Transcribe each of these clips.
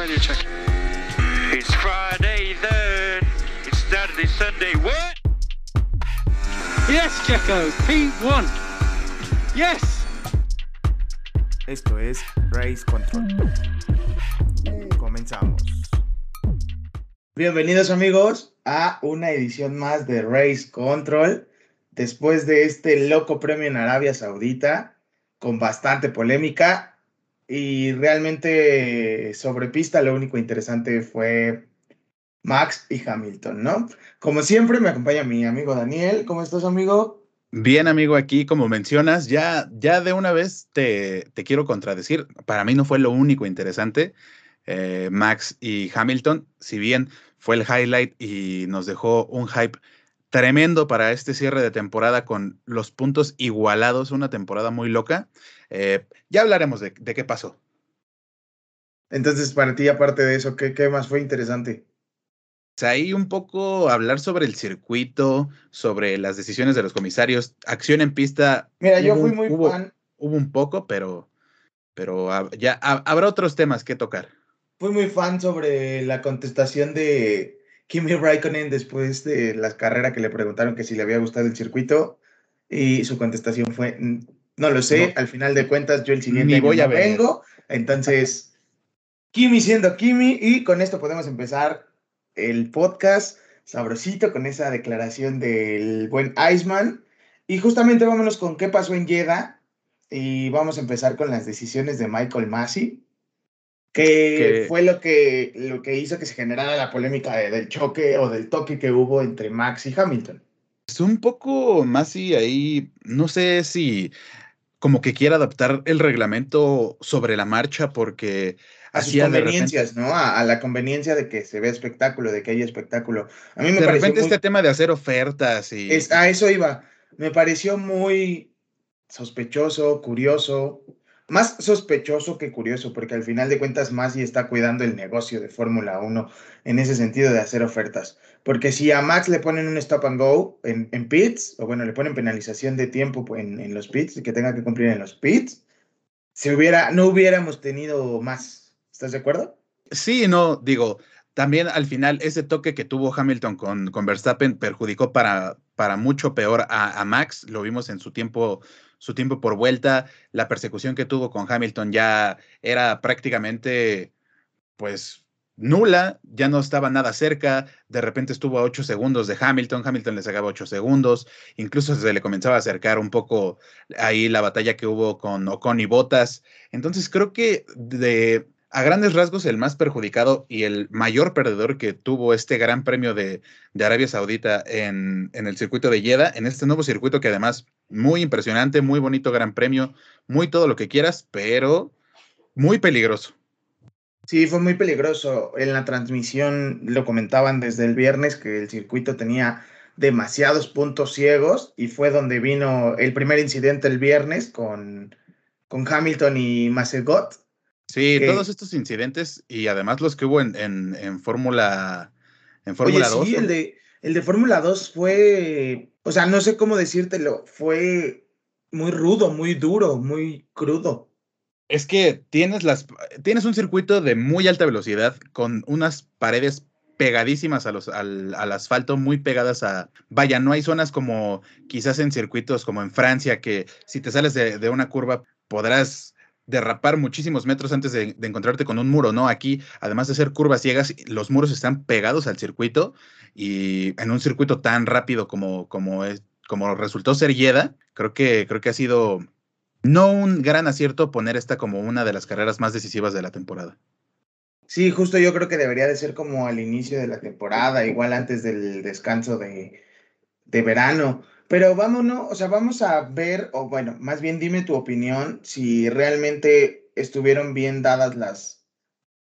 radio check. It's Friday then. It's Saturday, Sunday. What? Yes, Checo. P1. Yes. Esto es Race Control. Comenzamos. Bienvenidos amigos a una edición más de Race Control. Después de este loco premio en Arabia Saudita, con bastante polémica y realmente sobre pista lo único interesante fue Max y Hamilton, ¿no? Como siempre me acompaña mi amigo Daniel. ¿Cómo estás, amigo? Bien, amigo, aquí como mencionas, ya, ya de una vez te, te quiero contradecir. Para mí no fue lo único interesante. Eh, Max y Hamilton, si bien fue el highlight y nos dejó un hype tremendo para este cierre de temporada con los puntos igualados, una temporada muy loca. Eh, ya hablaremos de, qué pasó. Entonces, para ti, aparte de eso, ¿qué, qué más fue interesante? ahí un poco hablar sobre el circuito, sobre las decisiones de los comisarios, acción en pista. Mira, yo fui muy fan. Hubo un poco, pero, pero ya habrá otros temas que tocar. Fui muy fan sobre la contestación de Kimi Raikkonen después de la carrera que le preguntaron que si le había gustado el circuito y su contestación fue no lo sé, al final de cuentas yo el siguiente voy a vengo, entonces Kimi siendo Kimi y con esto podemos empezar el podcast sabrosito con esa declaración del buen Iceman. Y justamente vámonos con qué pasó en Jeddah y vamos a empezar con las decisiones de Michael Massey que, fue lo que, lo que hizo que se generara la polémica del choque o del toque que hubo entre Max y Hamilton. Es un poco más y ahí, no sé si como que quiera adaptar el reglamento sobre la marcha porque a sus conveniencias, ¿no? A, la conveniencia de que se vea espectáculo, de que haya espectáculo. A mí me de repente este tema de hacer ofertas y... Es, a eso iba. Me pareció muy sospechoso, curioso, más sospechoso que curioso, porque al final de cuentas Masi está cuidando el negocio de Fórmula 1 en ese sentido de hacer ofertas. Porque si a Max le ponen un stop and go en, en pits, o bueno, le ponen penalización de tiempo en, en los pits, que tenga que cumplir en los pits, se hubiera, no hubiéramos tenido más. ¿Estás de acuerdo? Sí, no, digo, también al final ese toque que tuvo Hamilton con, con Verstappen perjudicó para, para mucho peor a Max. Lo vimos en su tiempo su tiempo por vuelta, la persecución que tuvo con Hamilton ya era prácticamente, pues, nula, ya no estaba nada cerca, de repente estuvo a 8 segundos de Hamilton, Hamilton le sacaba 8 segundos, incluso se le comenzaba a acercar un poco ahí la batalla que hubo con Ocon y Botas. Entonces creo que de a grandes rasgos, el más perjudicado y el mayor perdedor que tuvo este gran premio de, Arabia Saudita en, el circuito de Jeddah, en este nuevo circuito que además muy impresionante, muy bonito gran premio, muy todo lo que quieras, pero muy peligroso. Sí, fue muy peligroso. En la transmisión lo comentaban desde el viernes que el circuito tenía demasiados puntos ciegos y fue donde vino el primer incidente el viernes con, con Hamilton y Masegot Sí, todos estos incidentes y además los que hubo en, en, Fórmula en Fórmula 2. Sí, el de, el de Fórmula 2 fue, o sea, no sé cómo decírtelo, fue muy rudo, muy duro, muy crudo. Es que tienes, las, tienes un circuito de muy alta velocidad con unas paredes pegadísimas a los, al, al, asfalto, muy pegadas a... Vaya, no hay zonas como quizás en circuitos como en Francia, que si te sales de, de una curva podrás derrapar muchísimos metros antes de, encontrarte con un muro, ¿no? Aquí, además de ser curvas ciegas, los muros están pegados al circuito y en un circuito tan rápido como, como, es, como resultó ser Yeda, creo que, creo que ha sido no un gran acierto poner esta como una de las carreras más decisivas de la temporada. Sí, justo yo creo que debería de ser como al inicio de la temporada, igual antes del descanso de, de verano. Pero vámonos, o sea, vamos a ver, o bueno, más bien dime tu opinión, si realmente estuvieron bien dadas las,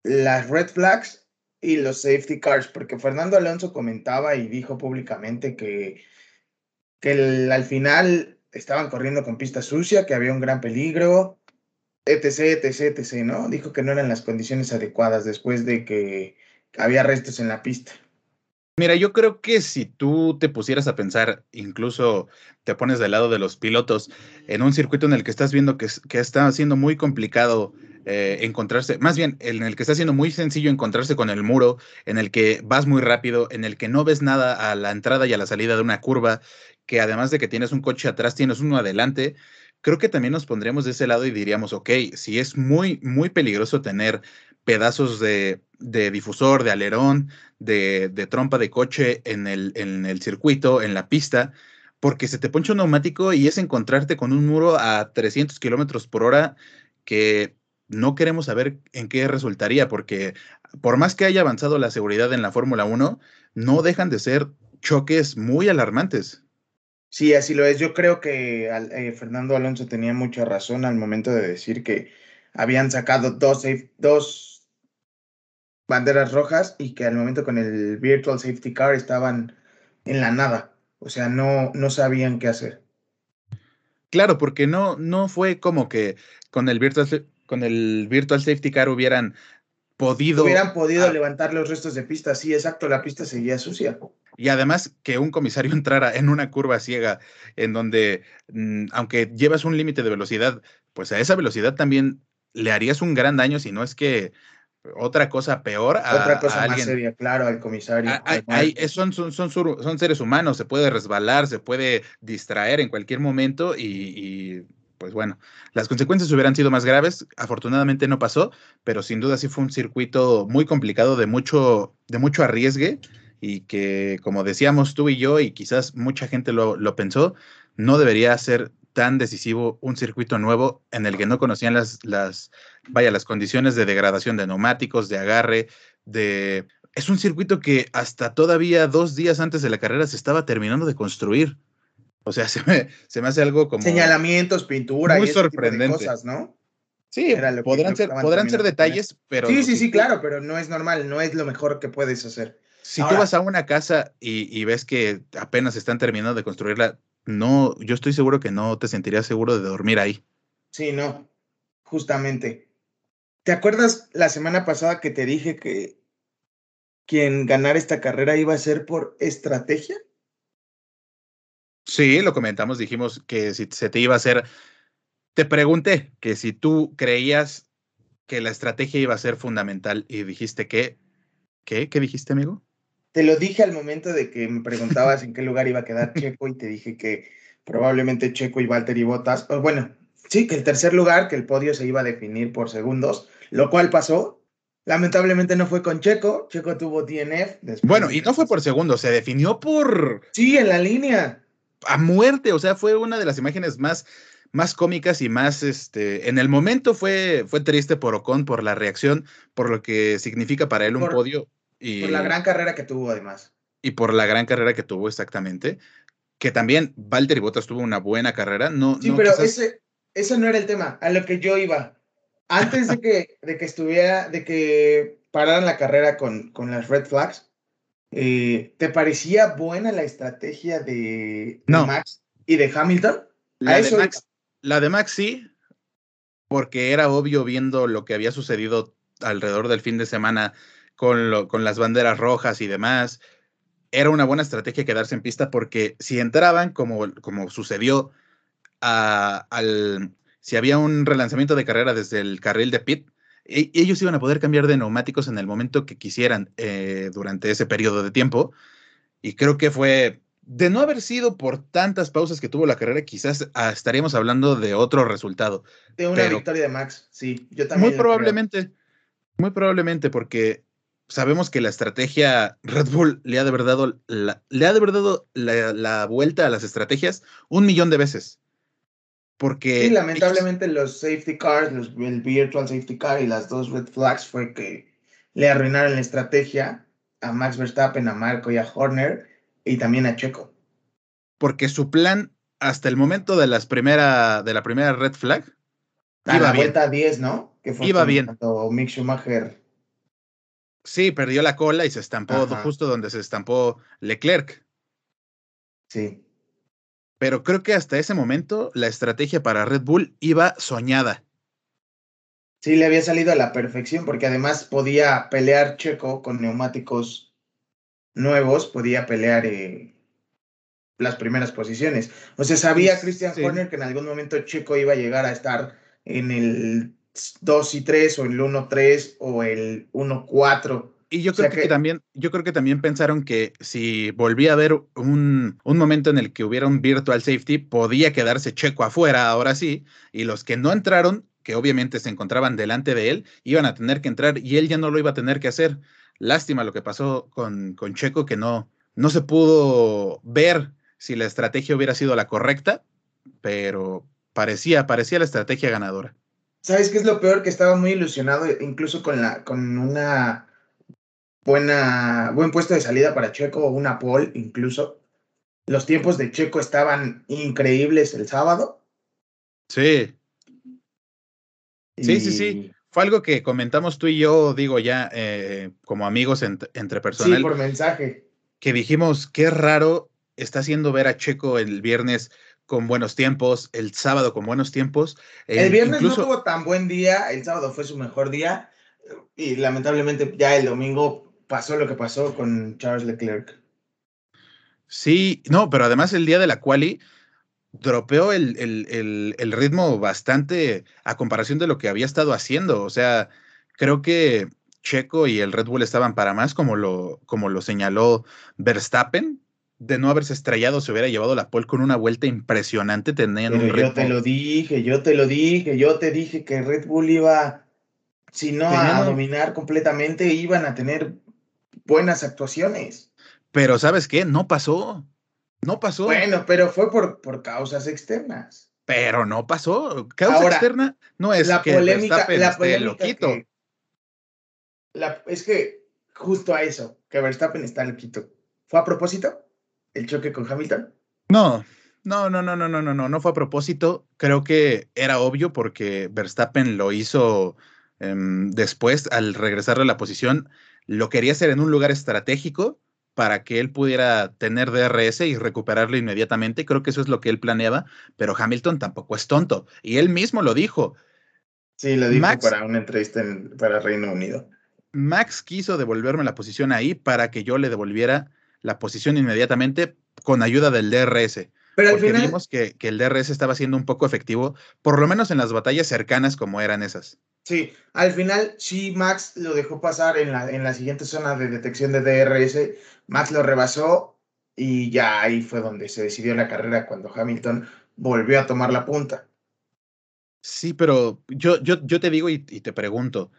las red flags y los safety cars, porque Fernando Alonso comentaba y dijo públicamente que, que al final estaban corriendo con pista sucia, que había un gran peligro, etc, etc, etc, ¿no? Dijo que no eran las condiciones adecuadas después de que había restos en la pista. Mira, yo creo que si tú te pusieras a pensar, incluso te pones del lado de los pilotos, en un circuito en el que estás viendo que, que está siendo muy complicado eh, encontrarse, más bien en el que está siendo muy sencillo encontrarse con el muro, en el que vas muy rápido, en el que no ves nada a la entrada y a la salida de una curva, que además de que tienes un coche atrás, tienes uno adelante, creo que también nos pondríamos de ese lado y diríamos, ok, si es muy, muy peligroso tener pedazos de, difusor, de alerón, de, trompa de coche en el, en el circuito, en la pista, porque se te poncha un neumático y es encontrarte con un muro a 300 kilómetros por hora que no queremos saber en qué resultaría, porque por más que haya avanzado la seguridad en la Fórmula 1, no dejan de ser choques muy alarmantes. Sí, así lo es. Yo creo que eh, Fernando Alonso tenía mucha razón al momento de decir que habían sacado dos, dos banderas rojas y que al momento con el Virtual Safety Car estaban en la nada. O sea, no, no sabían qué hacer. Claro, porque no, no fue como que con el Virtual, con el Virtual Safety Car hubieran podido... Hubieran podido levantar los restos de pista, sí, exacto, la pista seguía sucia. Y además que un comisario entrara en una curva ciega en donde, mm, aunque llevas un límite de velocidad, pues a esa velocidad también le harías un gran daño, si no es que otra cosa peor a, otra cosa más seria, claro, al comisario. son, son, son, son, seres humanos, se puede resbalar, se puede distraer en cualquier momento y pues bueno, las consecuencias hubieran sido más graves. Afortunadamente no pasó, pero sin duda sí fue un circuito muy complicado, de mucho, de mucho arriesgue y que, como decíamos tú y yo, y quizás mucha gente lo, lo pensó, no debería ser tan decisivo un circuito nuevo en el que no conocían las, las, vaya, las condiciones de degradación de neumáticos, de agarre, de... Es un circuito que hasta todavía dos días antes de la carrera se estaba terminando de construir. O sea, se me, se me hace algo como... Señalamientos, pintura muy y sorprendente. cosas, ¿no? Sí, podrán, ser, podrán ser detalles, pero... Sí, sí, sí, claro, pero no es normal, no es lo mejor que puedes hacer. Si tú vas a una casa y, ves que apenas están terminando de construirla, no, yo estoy seguro que no te sentirías seguro de dormir ahí. Sí, no, justamente. ¿Te acuerdas la semana pasada que te dije que quien ganara esta carrera iba a ser por estrategia? Sí, lo comentamos, dijimos que si se te iba a hacer, te pregunté que si tú creías que la estrategia iba a ser fundamental y dijiste que, ¿qué? ¿Qué dijiste, amigo? Te lo dije al momento de que me preguntabas en qué lugar iba a quedar Checo y te dije que probablemente Checo y Valtteri Bottas, o bueno, sí, que el tercer lugar, que el podio se iba a definir por segundos, lo cual pasó. Lamentablemente no fue con Checo, Checo tuvo DNF. Bueno, y no fue por segundos, se definió por... Sí, en la línea a muerte, o sea, fue una de las imágenes más, más cómicas y más, este, en el momento fue, fue triste por Ocon, por la reacción, por lo que significa para él un podio. Y, por la gran carrera que tuvo además. Y por la gran carrera que tuvo exactamente, que también Valtteri Bottas tuvo una buena carrera, no. Sí, pero ese, ese no era el tema, a lo que yo iba. Antes de que, de que estuviera, de que pararan la carrera con, con las red flags, eh, ¿Te parecía buena la estrategia de, Max y de Hamilton? La de, Max, la de Max sí, porque era obvio viendo lo que había sucedido alrededor del fin de semana con, con las banderas rojas y demás. Era una buena estrategia quedarse en pista porque si entraban, como, como sucedió al, si había un relanzamiento de carrera desde el carril de pit, e, ellos iban a poder cambiar de neumáticos en el momento que quisieran eh, durante ese periodo de tiempo. Y creo que fue, de no haber sido por tantas pausas que tuvo la carrera, quizás ah, estaríamos hablando de otro resultado. De una victoria de Max, sí, yo también. Muy probablemente, muy probablemente, porque sabemos que la estrategia Red Bull le ha de verdad la, le ha de verdad la vuelta a las estrategias un millón de veces. Porque. Sí, lamentablemente los safety cars, el virtual safety car y las dos red flags fue que le arruinaron la estrategia a Max Verstappen, a Marco y a Horner y también a Checo. Porque su plan hasta el momento de las primera, de la primera red flag. A iba la bien. vuelta 10, ¿no? Que fue iba bien. Mick Schumacher. Sí, perdió la cola y se estampó justo donde se estampó Leclerc. Sí pero creo que hasta ese momento la estrategia para Red Bull iba soñada. Sí, le había salido a la perfección porque además podía pelear Checo con neumáticos nuevos podía pelear eh, las primeras posiciones. O sea, sabía Christian Horner que en algún momento Checo iba a llegar a estar en el 2 y 3 o el 1-3 o el 1-4. Y yo creo que, también, yo creo que también pensaron que si volvía a haber un, un, momento en el que hubiera un virtual safety, podía quedarse Checo afuera, ahora sí, y los que no entraron, que obviamente se encontraban delante de él, iban a tener que entrar y él ya no lo iba a tener que hacer. Lástima lo que pasó con, con Checo, que no, no se pudo ver si la estrategia hubiera sido la correcta, pero parecía, parecía la estrategia ganadora. ¿Sabes qué es lo peor? Que estaba muy ilusionado, incluso con, la, con una buena, buen puesto de salida para Checo, una pole incluso. Los tiempos de Checo estaban increíbles el sábado. Sí. Sí, sí, sí. Fue algo que comentamos tú y yo, digo ya, eh, como amigos entre personas. Sí, por mensaje. Que dijimos, qué raro está haciendo ver a Checo el viernes con buenos tiempos, el sábado con buenos tiempos. el eh, viernes no tuvo tan buen día, el sábado fue su mejor día y lamentablemente ya el domingo pasó lo que pasó con Charles Leclerc. Sí, no, pero además el día de la quali dropeó el, el, el, ritmo bastante a comparación de lo que había estado haciendo. O sea, creo que Checo y el Red Bull estaban para más, como lo, como lo señaló Verstappen, de no haberse estrellado se hubiera llevado la pole con una vuelta impresionante. Tenían un yo te lo dije, yo te lo dije, yo te dije que Red Bull iba, si no a dominar completamente, iban a tener buenas actuaciones. Pero ¿sabes qué? No pasó. No pasó. Bueno, pero fue por, por causas externas. Pero no pasó. Causa externa no es la que polémica, la loquito. la, es que justo a eso, que Verstappen está loquito. ¿Fue a propósito? el choque con Hamilton? No, no, no, no, no, no, no, no, no fue a propósito. Creo que era obvio porque Verstappen lo hizo em, después al regresar a la posición. Lo quería hacer en un lugar estratégico para que él pudiera tener DRS y recuperarlo inmediatamente. Creo que eso es lo que él planeaba, pero Hamilton tampoco es tonto. Y él mismo lo dijo. Sí, lo dijo para una entrevista para Reino Unido. Max quiso devolverme la posición ahí para que yo le devolviera la posición inmediatamente con ayuda del DRS. Pero al final vimos que, el DRS estaba siendo un poco efectivo, por lo menos en las batallas cercanas como eran esas. Sí, al final sí Max lo dejó pasar en la, en la siguiente zona de detección de DRS, Max lo rebasó y ya ahí fue donde se decidió la carrera cuando Hamilton volvió a tomar la punta. Sí, pero yo, yo, yo te digo y te pregunto,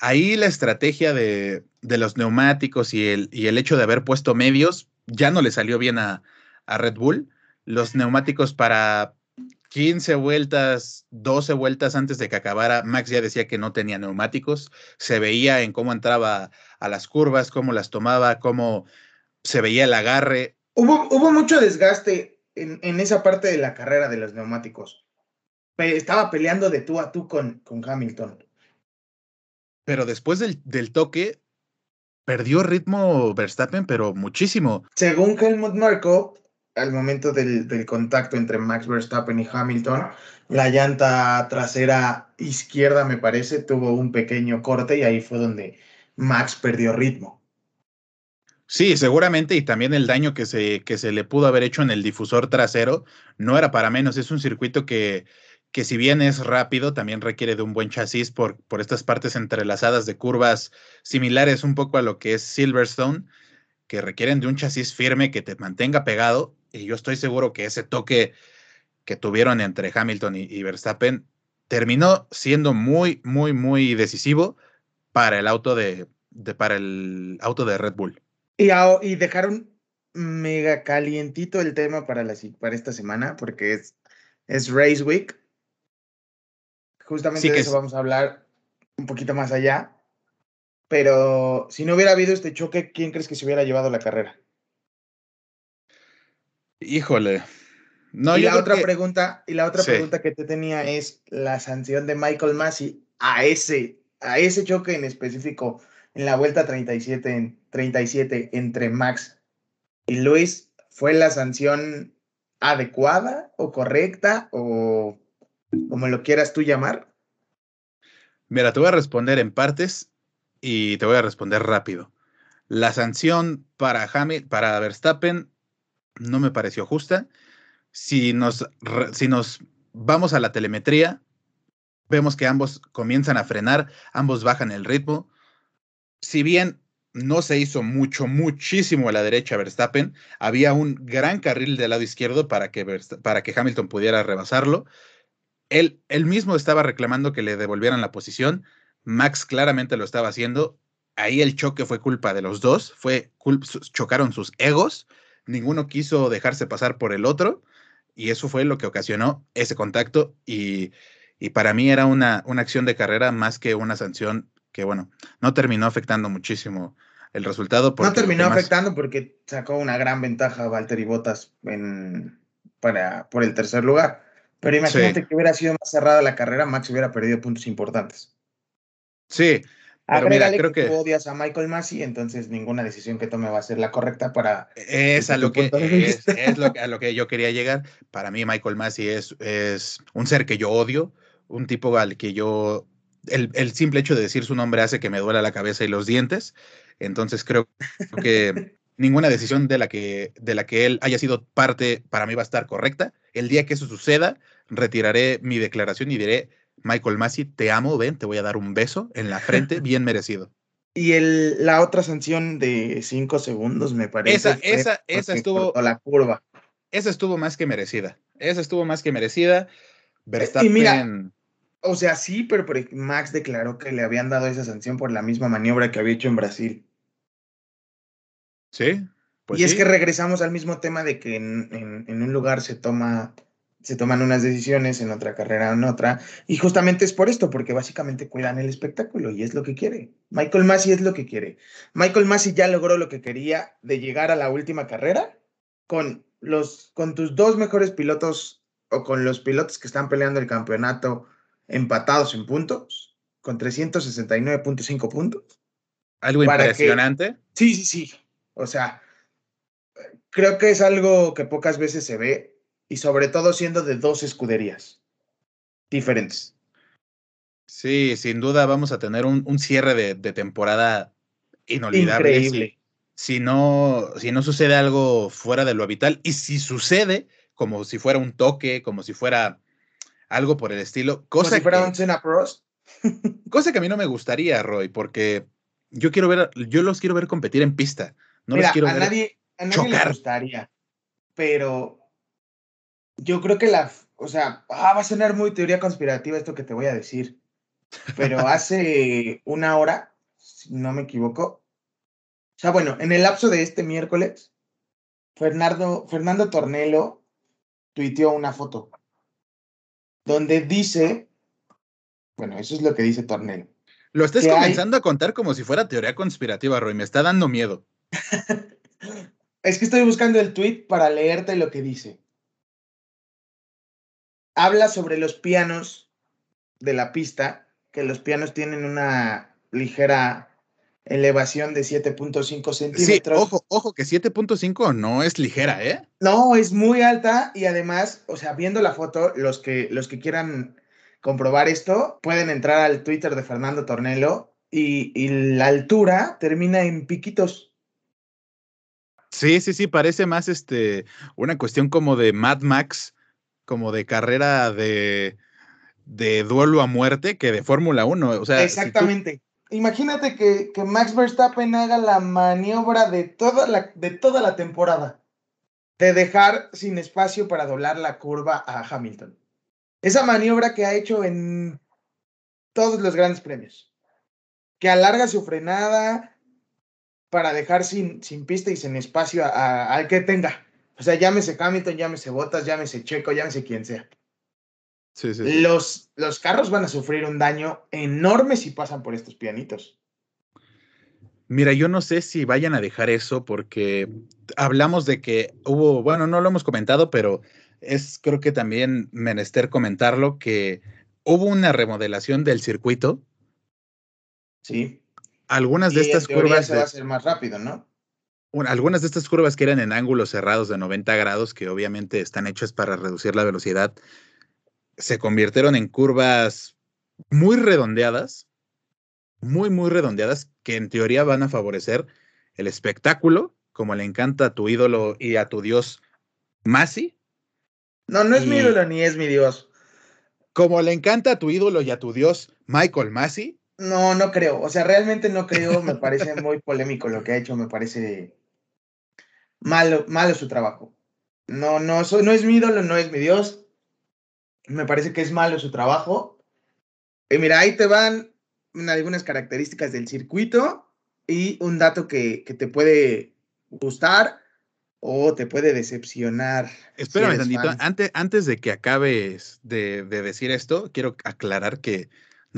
ahí la estrategia de, los neumáticos y el, y el, hecho de haber puesto medios ya no le salió bien a, Red Bull. Los neumáticos para 15 vueltas, 12 vueltas antes de que acabara, Max ya decía que no tenía neumáticos. Se veía en cómo entraba a las curvas, cómo las tomaba, cómo se veía el agarre. Hubo, hubo mucho desgaste en, en, esa parte de la carrera de los neumáticos. Estaba peleando de tú a tú con, con Hamilton pero después del, del toque perdió ritmo Verstappen, pero muchísimo. Según Helmut Marko, al momento del, contacto entre Max Verstappen y Hamilton, la llanta trasera izquierda, me parece, tuvo un pequeño corte y ahí fue donde Max perdió ritmo. Sí, seguramente, y también el daño que se, que se le pudo haber hecho en el difusor trasero no era para menos. Es un circuito que, que si bien es rápido, también requiere de un buen chasis por, por estas partes entrelazadas de curvas similares un poco a lo que es Silverstone, que requieren de un chasis firme que te mantenga pegado. Y yo estoy seguro que ese toque que tuvieron entre Hamilton y, Verstappen terminó siendo muy, muy, muy decisivo para el auto de, para el auto de Red Bull. Y, y dejaron mega calientito el tema para, la, para esta semana, porque es, es Race Week Justamente de eso vamos a hablar un poquito más allá. Pero si no hubiera habido este choque, ¿quién crees que se hubiera llevado la carrera? Híjole. No, y, la otra pregunta, y la otra pregunta que te tenía es la sanción de Michael Massey a ese, a ese choque en específico en la vuelta 37, en 37 entre Max y Luis. ¿Fue la sanción adecuada o correcta o como lo quieras tú llamar? Mira, te voy a responder en partes y te voy a responder rápido. La sanción para, Hamilton, para Verstappen no me pareció justa. Si nos, si nos vamos a la telemetría, vemos que ambos comienzan a frenar, ambos bajan el ritmo. Si bien no se hizo mucho, muchísimo a la derecha Verstappen, había un gran carril del lado izquierdo para que, para que Hamilton pudiera rebasarlo. Él, él mismo estaba reclamando que le devolvieran la posición. Max claramente lo estaba haciendo. Ahí el choque fue culpa de los dos, fue chocaron sus egos, ninguno quiso dejarse pasar por el otro y eso fue lo que ocasionó ese contacto y, para mí era una, una acción de carrera más que una sanción que, bueno, no terminó afectando muchísimo el resultado. No terminó afectando porque sacó una gran ventaja a Valtteri Bottas en, para, por el tercer lugar. Pero imagínate que hubiera sido más cerrada la carrera, Max hubiera perdido puntos importantes. Sí, pero mira, creo que, odias a Michael Massey, entonces ninguna decisión que tome va a ser la correcta para. Es, a lo, que, es, lo, a lo que yo quería llegar. Para mí, Michael Massey es, es un ser que yo odio, un tipo al que yo. El, el, simple hecho de decir su nombre hace que me duela la cabeza y los dientes. Entonces creo que ninguna decisión de la que, de la que él haya sido parte para mí va a estar correcta. El día que eso suceda, retiraré mi declaración y diré Michael Massey, te amo, ven, te voy a dar un beso en la frente, bien merecido. Y el, la otra sanción de cinco segundos, me parece. Esa, esa, esa estuvo. La curva. Esa estuvo más que merecida. Esa estuvo más que merecida. Verstappen. Y mira, o sea, sí, pero Max declaró que le habían dado esa sanción por la misma maniobra que había hecho en Brasil. Sí. Pues y es que regresamos al mismo tema de que en, en un lugar se toma se toman unas decisiones, en otra carrera en otra, y justamente es por esto, porque básicamente cuidan el espectáculo y es lo que quiere. Michael Massey es lo que quiere. Michael Massey ya logró lo que quería de llegar a la última carrera con, los, con tus dos mejores pilotos o con los pilotos que están peleando el campeonato empatados en puntos, con 369.5 puntos. Algo impresionante. sí, sí, sí. O sea, creo que es algo que pocas veces se ve y sobre todo siendo de dos escuderías diferentes. Sí, sin duda vamos a tener un, cierre de, temporada inolvidable. Increíble. Si, no, si no sucede algo fuera de lo habitual y si sucede como si fuera un toque, como si fuera algo por el estilo, cosa como si fuera un Cena Prost. cosa que a mí no me gustaría, Roy, porque yo quiero ver, yo los quiero ver competir en pista. No los quiero a ver nadie, a nadie le gustaría, pero yo creo que la, o sea, ah, va a sonar muy teoría conspirativa esto que te voy a decir, pero hace una hora, si no me equivoco, o sea, bueno, en el lapso de este miércoles, Fernando, Fernando Tornelo tuiteó una foto donde dice, bueno, eso es lo que dice Tornelo. Lo estás comenzando a contar como si fuera teoría conspirativa, Roy, me está dando miedo. es que estoy buscando el tweet para leerte lo que dice habla sobre los pianos de la pista, que los pianos tienen una ligera elevación de 7.5 centímetros. Sí, ojo, ojo, que 7.5 no es ligera, ¿eh? No, es muy alta y además, o sea, viendo la foto, los que, los que quieran comprobar esto, pueden entrar al Twitter de Fernando Tornelo y, y la altura termina en piquitos. Sí, sí, sí, parece más este, una cuestión como de Mad Max como de carrera de, de duelo a muerte que de Fórmula 1. O sea, Exactamente. Imagínate que, que, Max Verstappen haga la maniobra de toda la, de toda la temporada, de dejar sin espacio para doblar la curva a Hamilton. Esa maniobra que ha hecho en todos los grandes premios, que alarga su frenada para dejar sin, sin pista y sin espacio al que tenga. O sea, llámese Hamilton, llámese Bottas, llámese Checo, llámese quien sea. Sí, sí, Los, los carros van a sufrir un daño enorme si pasan por estos pianitos. Mira, yo no sé si vayan a dejar eso porque hablamos de que hubo, bueno, no lo hemos comentado, pero es creo que también menester comentarlo, que hubo una remodelación del circuito. Sí. Algunas de estas curvas... Se va a hacer más rápido, ¿no? Algunas de estas curvas que eran en ángulos cerrados de 90 grados, que obviamente están hechas para reducir la velocidad, se convirtieron en curvas muy redondeadas, muy, muy redondeadas, que en teoría van a favorecer el espectáculo, como le encanta a tu ídolo y a tu dios Masi. No, no es mi ídolo ni es mi dios. Como le encanta a tu ídolo y a tu dios Michael Masi. No, no creo. O sea, realmente no creo. Me parece muy polémico lo que ha hecho. Me parece malo, malo su trabajo. No, no, no es mi ídolo, no es mi dios. Me parece que es malo su trabajo. Y mira, ahí te van algunas características del circuito y un dato que, que te puede gustar o te puede decepcionar. Espérame tantito, antes, antes de que acabes de, de, decir esto, quiero aclarar que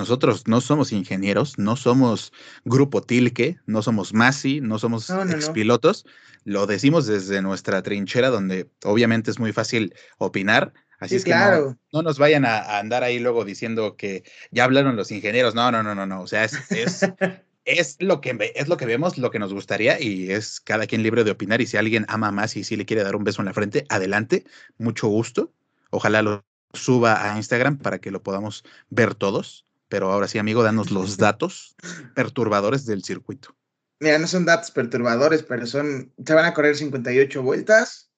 nosotros no somos ingenieros, no somos Grupo Tilke, no somos Masi, no somos expilotos. Lo decimos desde nuestra trinchera, donde obviamente es muy fácil opinar. Así es que no, no, nos vayan a, andar ahí luego diciendo que ya hablaron los ingenieros. No, no, no, no, no. O sea, es, es es lo que es lo que vemos, lo que nos gustaría y es cada quien libre de opinar y si alguien ama más y si le quiere dar un beso en la frente, adelante, mucho gusto. Ojalá lo suba a Instagram para que lo podamos ver todos. Pero ahora sí, amigo, danos los datos perturbadores del circuito. Mira, no son datos perturbadores, pero son, se van a correr 58 vueltas.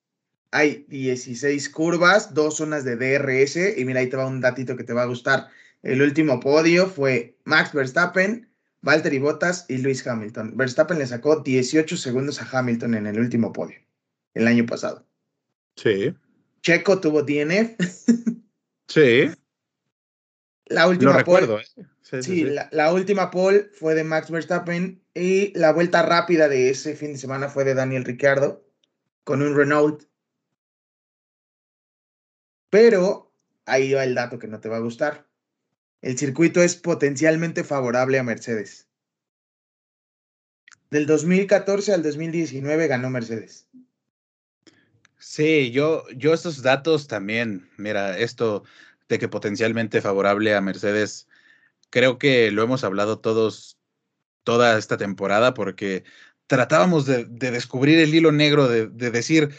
Hay 16 curvas, dos zonas de DRS y mira, ahí te va un datito que te va a gustar. El último podio fue Max Verstappen, Valtteri Bottas y Lewis Hamilton. Verstappen le sacó 18 segundos a Hamilton en el último podio, el año pasado. Sí. Checo tuvo DNF. sí. La última Lo recuerdo, ¿eh? Sí, La, última pole fue de Max Verstappen y la vuelta rápida de ese fin de semana fue de Daniel Ricciardo con un Renault. Pero ahí va el dato que no te va a gustar el circuito es potencialmente favorable a Mercedes. Del 2014 al 2019 ganó Mercedes. Sí, yo, yo estos datos también, mira, esto de que potencialmente favorable a Mercedes, creo que lo hemos hablado todos toda esta temporada porque tratábamos de, descubrir el hilo negro, de, de decir,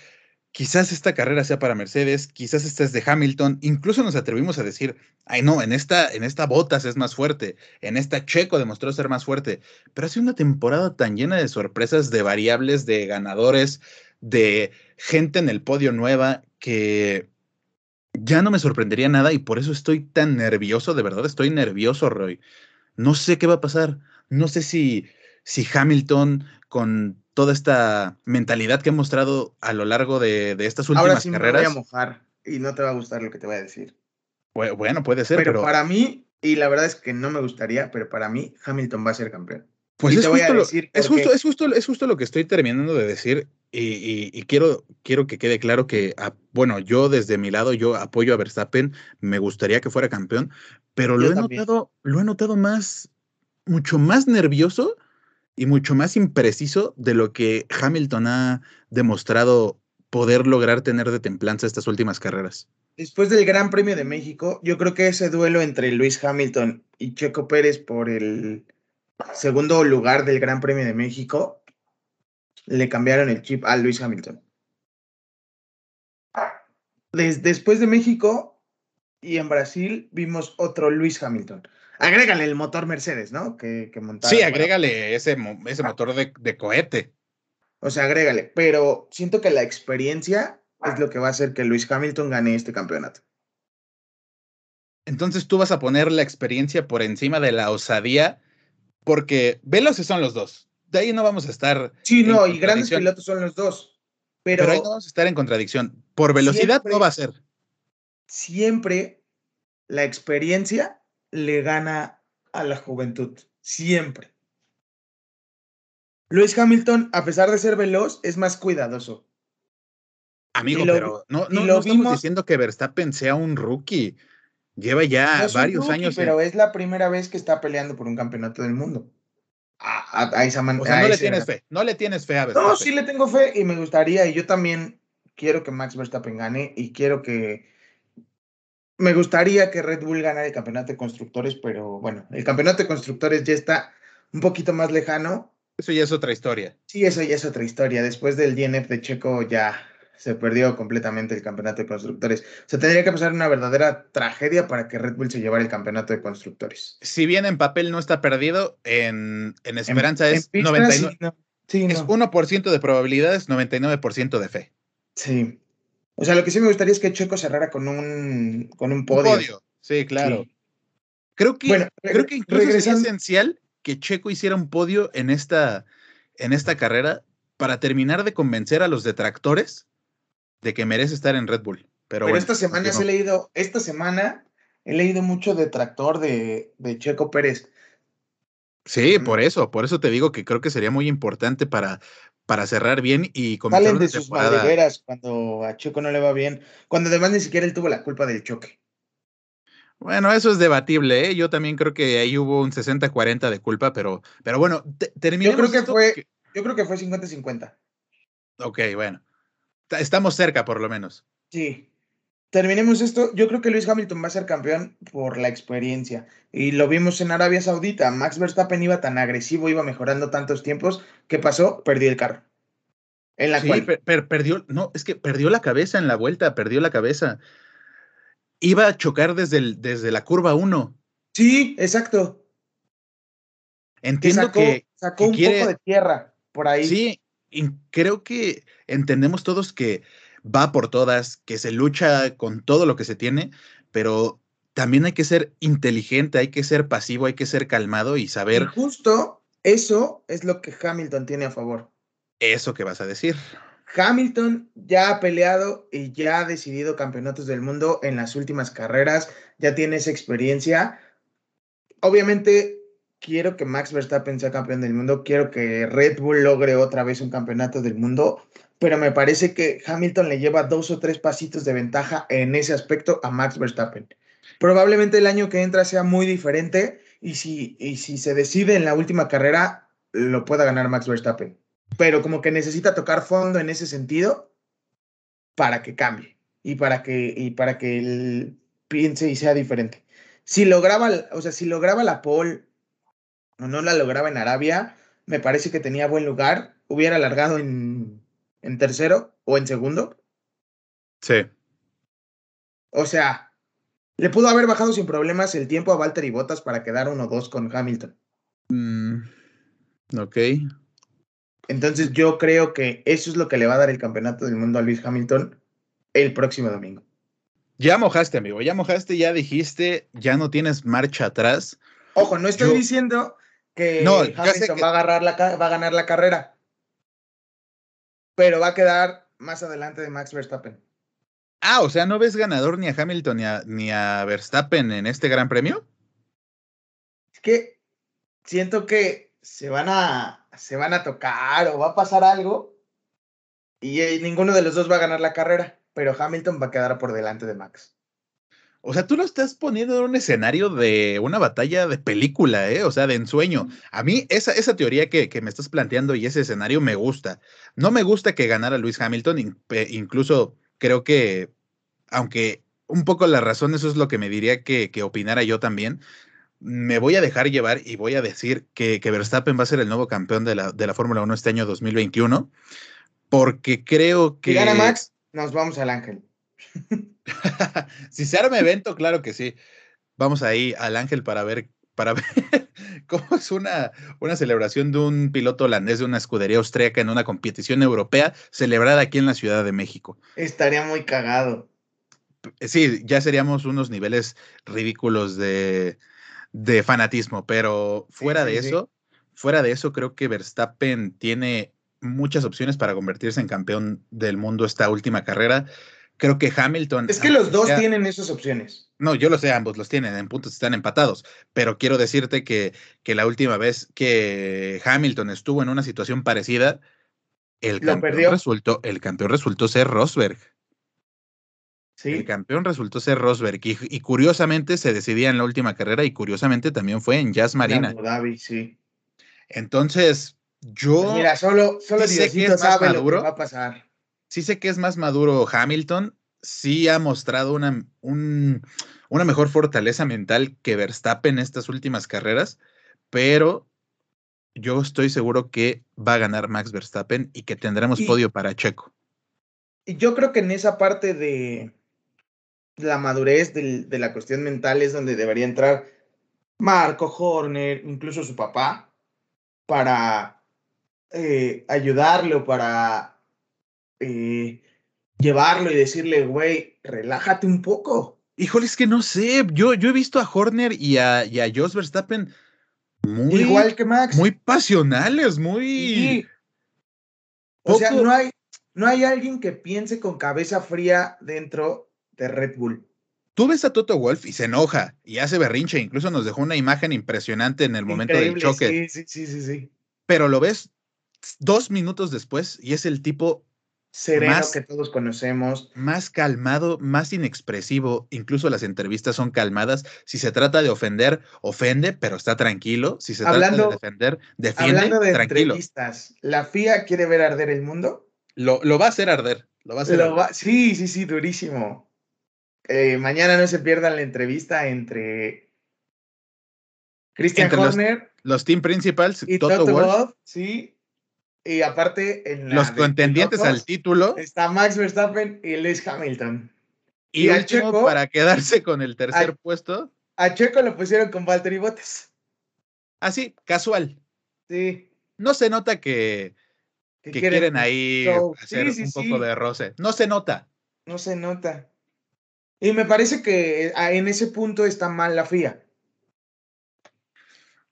quizás esta carrera sea para Mercedes, quizás esta es de Hamilton, incluso nos atrevimos a decir, ay no, en esta, en esta Bottas es más fuerte, en esta Checo demostró ser más fuerte, pero ha sido una temporada tan llena de sorpresas, de variables, de ganadores, de gente en el podio nueva, que ya no me sorprendería nada y por eso estoy tan nervioso, de verdad estoy nervioso, Roy. No sé qué va a pasar, no sé si, si Hamilton con toda esta mentalidad que ha mostrado a lo largo de, estas últimas Ahora sí carreras. Me voy a mojar y no te va a gustar lo que te voy a decir. Bueno, puede ser, pero, para mí, y la verdad es que no me gustaría, pero para mí Hamilton va a ser campeón. Pues es, justo lo, es, justo, es, justo, es justo lo que estoy terminando de decir y, quiero, quiero que quede claro que, ah, bueno, yo desde mi lado, yo apoyo a Verstappen, me gustaría que fuera campeón, pero lo he, notado, lo he notado más, mucho más nervioso y mucho más impreciso de lo que Hamilton ha demostrado poder lograr tener de templanza estas últimas carreras. Después del Gran Premio de México, yo creo que ese duelo entre Luis Hamilton y Checo Pérez por el segundo lugar del Gran Premio de México le cambiaron el chip a Luis Hamilton. después de México y en Brasil vimos otro Luis Hamilton agrégale el motor Mercedes, ¿no? Que, que Sí, agrégale ese, ese motor de, cohete. O sea, agrégale. Pero siento que la experiencia es lo que va a hacer que Luis Hamilton gane este campeonato. Entonces tú vas a poner la experiencia por encima de la osadía, porque veloces son los dos. De ahí no vamos a estar. Sí, no, y grandes pilotos son los dos. Pero, ahí no vamos a estar en contradicción. Por velocidad no va a ser. Siempre la experiencia le gana a la juventud, siempre. Luis Hamilton, a pesar de ser veloz, es más cuidadoso. Amigo, pero no, no, estamos diciendo que Verstappen sea un rookie. Lleva ya varios años. Pero es la primera vez que está peleando por un campeonato del mundo. A, esa manera. no le tienes fe. No le tienes fe a Verstappen. No, sí le tengo fe y me gustaría. Y yo también quiero que Max Verstappen gane y quiero que me gustaría que Red Bull ganara el campeonato de constructores, pero bueno, el campeonato de constructores ya está un poquito más lejano. Eso ya es otra historia. Sí, eso ya es otra historia. Después del DNF de Checo ya se perdió completamente el campeonato de constructores. O sea, tendría que pasar una verdadera tragedia para que Red Bull se llevara el campeonato de constructores. Si bien en papel no está perdido, en, esperanza es 99. Sí, es 1% de probabilidades, 99% de fe. Sí. O sea, lo que sí me gustaría es que Checo cerrara con un, con un podio. Sí, claro. Creo que, creo que incluso es esencial que Checo hiciera un podio en esta, en esta carrera para terminar de convencer a los detractores de que merece estar en Red Bull. Pero, esta semana he leído, esta semana he leído mucho detractor de, de Checo Pérez. Sí, por eso, por eso te digo que creo que sería muy importante para, para cerrar bien y comenzar Salen de sus madrigueras cuando a Checo no le va bien, cuando además ni siquiera él tuvo la culpa del choque. Bueno, eso es debatible, ¿eh? Yo también creo que ahí hubo un 60-40 de culpa, pero, pero bueno, terminemos. Yo creo que fue, yo creo que fue 50-50. Ok, bueno. Estamos cerca, por lo menos. Sí. Terminemos esto. Yo creo que Luis Hamilton va a ser campeón por la experiencia. Y lo vimos en Arabia Saudita. Max Verstappen iba tan agresivo, iba mejorando tantos tiempos. ¿Qué pasó? Perdió el carro. En la sí, perdió, no, es que perdió la cabeza en la vuelta, perdió la cabeza iba a chocar desde, el, desde la curva 1. Sí, exacto. Entiendo que sacó, un poco de tierra por ahí. Sí, y creo que entendemos todos que va por todas, que se lucha con todo lo que se tiene, pero también hay que ser inteligente, hay que ser pasivo, hay que ser calmado y saber. justo eso es lo que Hamilton tiene a favor. Eso que vas a decir. Hamilton ya ha peleado y ya ha decidido campeonatos del mundo en las últimas carreras, ya tiene esa experiencia. Obviamente quiero que Max Verstappen sea campeón del mundo, quiero que Red Bull logre otra vez un campeonato del mundo, pero me parece que Hamilton le lleva dos o tres pasitos de ventaja en ese aspecto a Max Verstappen. Probablemente el año que entra sea muy diferente y si, y si se decide en la última carrera, lo pueda ganar Max Verstappen pero como que necesita tocar fondo en ese sentido para que cambie y para que, y para que él piense y sea diferente. Si lograba, o sea, si lograba la pole no la lograba en Arabia, me parece que tenía buen lugar, hubiera alargado en, en tercero o en segundo. Sí. O sea, le pudo haber bajado sin problemas el tiempo a Valtteri Bottas para quedar 1-2 con Hamilton. Mm, ok. Entonces yo creo que eso es lo que le va a dar el campeonato del mundo a Luis Hamilton el próximo domingo. Ya mojaste, amigo, ya mojaste, ya dijiste, ya no tienes marcha atrás. Ojo, no estoy diciendo que Hamilton va, a agarrar la, va a ganar la carrera, pero va a quedar más adelante de Max Verstappen. Ah, o sea, ¿no ves ganador ni a Hamilton ni a, ni a Verstappen en este gran premio? Es que siento que se van a, se van a tocar o va a pasar algo y eh, ninguno de los dos va a ganar la carrera, pero Hamilton va a quedar por delante de Max. O sea, tú lo estás poniendo en un escenario de una batalla de película, ¿eh? O sea, de ensueño. A mí esa, esa teoría que, que me estás planteando y ese escenario me gusta. No me gusta que ganara Luis Hamilton, incluso creo que, aunque un poco la razón, eso es lo que me diría que, que opinara yo también, me voy a dejar llevar y voy a decir que, Verstappen va a ser el nuevo campeón de la, de la Fórmula 1 este año 2021, porque creo que... Si gana Max, nos vamos al Ángel. si se arma evento, claro que sí. Vamos ahí al Ángel para ver, para ver cómo es una, una celebración de un piloto holandés de una escudería austríaca en una competición europea celebrada aquí en la Ciudad de México. Estaría muy cagado. Sí, ya seríamos unos niveles ridículos de, de fanatismo, pero fuera de eso, fuera de eso, creo que Verstappen tiene muchas opciones para convertirse en campeón del mundo esta última carrera. Creo que Hamilton. Es que los dos tienen esas opciones. No, yo lo sé, ambos los tienen, en puntos están empatados, pero quiero decirte que, que la última vez que Hamilton estuvo en una situación parecida, el campeón, resultó, el campeón resultó ser Rosberg. El campeón resultó ser Rosberg y, curiosamente se decidía en la última carrera y curiosamente también fue en Jazz Marina. sí. Entonces, yo. Pues mira, solo, solo sé que es más maduro. va a pasar. Sí sé que es más maduro Hamilton. Sí ha mostrado una, una mejor fortaleza mental que Verstappen en estas últimas carreras, pero yo estoy seguro que va a ganar Max Verstappen y que tendremos podio para Checo. Y yo creo que en esa parte de, la madurez de la cuestión mental es donde debería entrar Marco Horner, incluso su papá, para eh, ayudarlo, para eh, llevarlo y decirle, güey, relájate un poco. Híjole, es que no sé. Yo, yo he visto a Horner y a, y a Jos Verstappen muy, Igual que Max. muy pasionales, muy. Sí. O sea, no hay, no hay alguien que piense con cabeza fría dentro de Red Bull. Tú ves a Toto Wolf y se enoja y hace berrinche. Incluso nos dejó una imagen impresionante en el momento del choque. Sí, sí, sí, sí, sí. Pero lo ves dos minutos después y es el tipo Sereno Más- que todos conocemos. más calmado, más inexpresivo. Incluso las entrevistas son calmadas. Si se trata de ofender, ofende, pero está tranquilo. Si se trata de defender, defiende, Hablando de tranquilo. entrevistas, ¿la FIA quiere ver arder el mundo? Lo, lo va a hacer arder. Lo va a hacer Lo arder. va- Sí, sí, sí, durísimo. Eh, mañana no se pierdan la entrevista entre Christian Entre Horner Los team principals, y Toto, Toto, sí. Y aparte, en los contendientes al título está Max Verstappen y Lewis Hamilton. y, y al último Checo- para quedarse con el tercer puesto. A Checo lo pusieron con Valtteri Bottas. Así, casual. Sí. No se nota que, que quieren ahí show. hacer Sí, sí, un sí. poco de roce. No se nota. No se nota. Y me parece que ah, en ese punto está mal la FIA.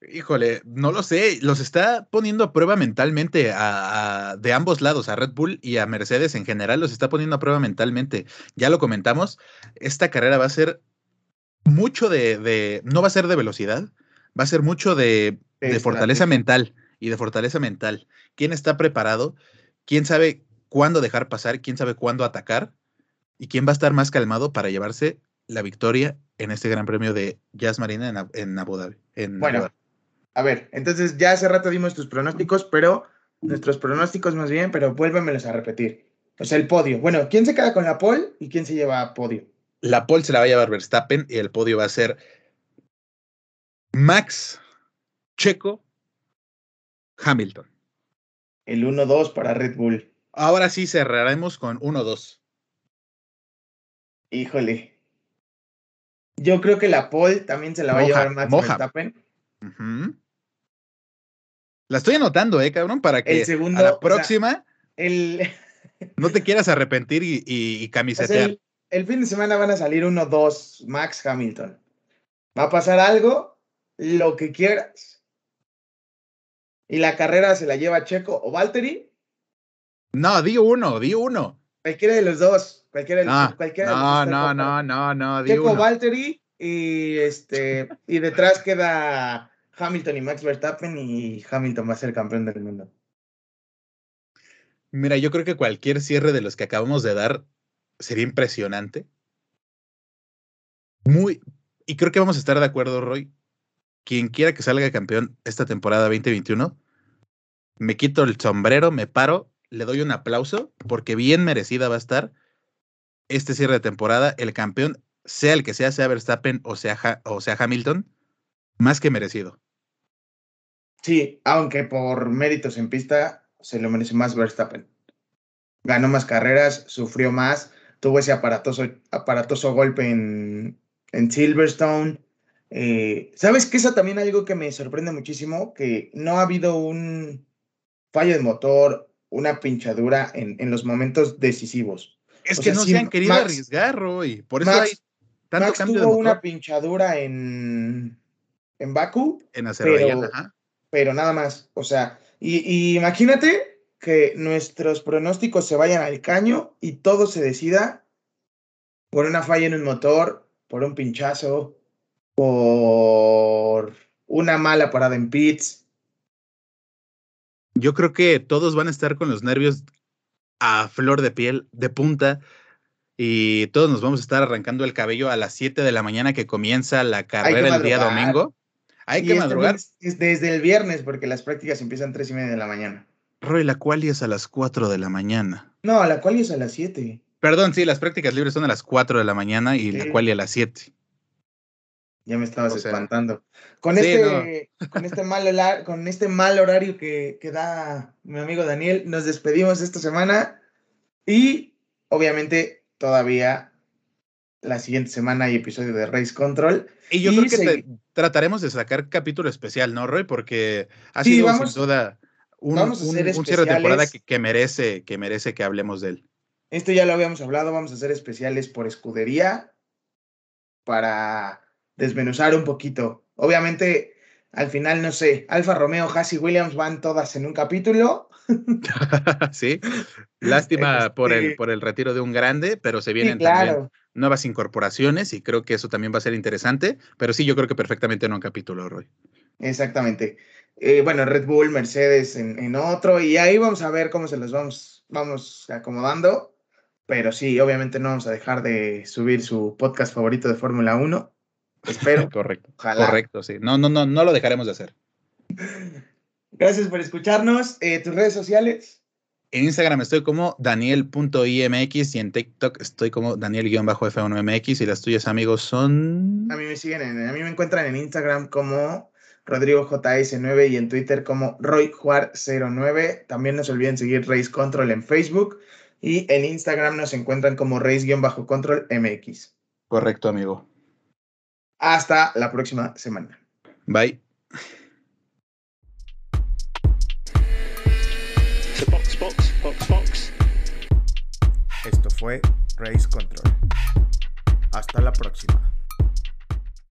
Híjole, no lo sé. Los está poniendo a prueba mentalmente a, a- de ambos lados, a Red Bull y a Mercedes en general, los está poniendo a prueba mentalmente. Ya lo comentamos, esta carrera va a ser mucho de, de- no va a ser de velocidad, va a ser mucho de, fortaleza mental y de fortaleza mental. ¿Quién está preparado? ¿Quién sabe cuándo dejar pasar? ¿Quién sabe cuándo atacar? ¿Y quién va a estar más calmado para llevarse la victoria en este Gran Premio de Jazz Marina en, Ab- en Abu Dhabi? en Abu Bueno, Dhabi? A ver, entonces ya hace rato dimos tus pronósticos, pero nuestros pronósticos más bien, pero vuélvemelos a repetir. O sea, el podio. Bueno, ¿quién se queda con la pole y quién se lleva a podio? La pole se la va a llevar Verstappen y el podio va a ser Max, Checo, Hamilton. El 1-2 para Red Bull. Ahora sí cerraremos con 1-2. Híjole. Yo creo que la pole también se la va a llevar Max moja. Verstappen. Ujú. La estoy anotando, eh, cabrón, para que El segundo, a la o sea, próxima El, no te quieras arrepentir y, y- camisetear. el, el fin de semana van a salir 1-2 Max Hamilton. Va a pasar algo, lo que quieras. Y la carrera se la lleva Checo o Valtteri. No, di uno, di uno. Cualquiera de los dos. Cualquiera de los, No, cualquiera de los no, dos no, no, no, no, Checo uno. Valtteri y este y detrás queda Hamilton y Max Verstappen y Hamilton va a ser campeón del mundo. Mira, yo creo que cualquier cierre de los que acabamos de dar sería impresionante. Muy, y creo que vamos a estar de acuerdo, Roy. Quien quiera que salga campeón esta temporada 2021, me quito el sombrero, me paro, le doy un aplauso, porque bien merecida va a estar este cierre de temporada. El campeón, sea el que sea, sea Verstappen o sea, o sea Hamilton, más que merecido. Sí, aunque por méritos en pista se lo merece más Verstappen. Ganó más carreras, sufrió más, tuvo ese aparatoso, aparatoso golpe en, en Silverstone. Eh, ¿Sabes qué? Eso también algo que me sorprende muchísimo, que no ha habido un fallo de motor, una pinchadura en, en los momentos decisivos. Es O que sea, no sí, se han querido Max- arriesgar, Roy. Por eso Max- hay tanto Max cambio de tuvo motor una pinchadura en, en Baku, en Azerbaiyán. pero- ajá. pero nada más. O sea, y, y imagínate que nuestros pronósticos se vayan al caño y todo se decida por una falla en un motor, por un pinchazo, por una mala parada en pits. Yo creo que todos van a estar con los nervios a flor de piel, de punta, y todos nos vamos a estar arrancando el cabello a las 7 de la mañana que comienza la carrera el día domingo. Hay Y que este madrugar. es desde el viernes, porque las prácticas empiezan tres y media de la mañana. Roy, la cual es a las 4 de la mañana. No, la cual es a las 7. Perdón, sí, las prácticas libres son a las 4 de la mañana y la Sí. cual a las 7. Ya me estabas O sea, espantando. Con sí, este, con este mal con este mal horario que, que da mi amigo Daniel, nos despedimos esta semana. Y obviamente todavía la siguiente semana hay episodio de Race Control. Y yo Y creo que te- trataremos de sacar capítulo especial, ¿no, Roy? Porque ha Sí, sido vamos- sin duda un, vamos a hacer un, cierre de temporada que, merece, que merece que hablemos de él. Esto ya lo habíamos hablado, vamos a hacer especiales por escudería para desmenuzar un poquito. Obviamente, al final, no sé, Alfa Romeo, Haas y Williams van todas en un capítulo. sí, lástima por, el, este por el retiro de un grande, pero se vienen también nuevas incorporaciones y creo que eso también va a ser interesante, pero sí, yo creo que perfectamente en un capítulo, Roy. Exactamente. Eh, bueno, Red Bull, Mercedes en, otro, y ahí vamos a ver cómo se los vamos, vamos acomodando. Pero sí, obviamente no vamos a dejar de subir su podcast favorito de Fórmula 1. Espero. Correcto. Correcto, sí. No, no, no, no lo dejaremos de hacer. Gracias por escucharnos. Eh, ¿Tus redes sociales? En Instagram estoy como daniel.imx y en TikTok estoy como daniel-f1mx y las tuyas amigos son... A mí me siguen, a mí me encuentran en Instagram como Rodrigo JS9 y en Twitter como RoyJuar09. También no se olviden seguir Race Control en Facebook y en Instagram nos encuentran como Race-Control MX. Correcto, amigo. Hasta la próxima semana. Bye. Fue Race Control. Hasta la próxima.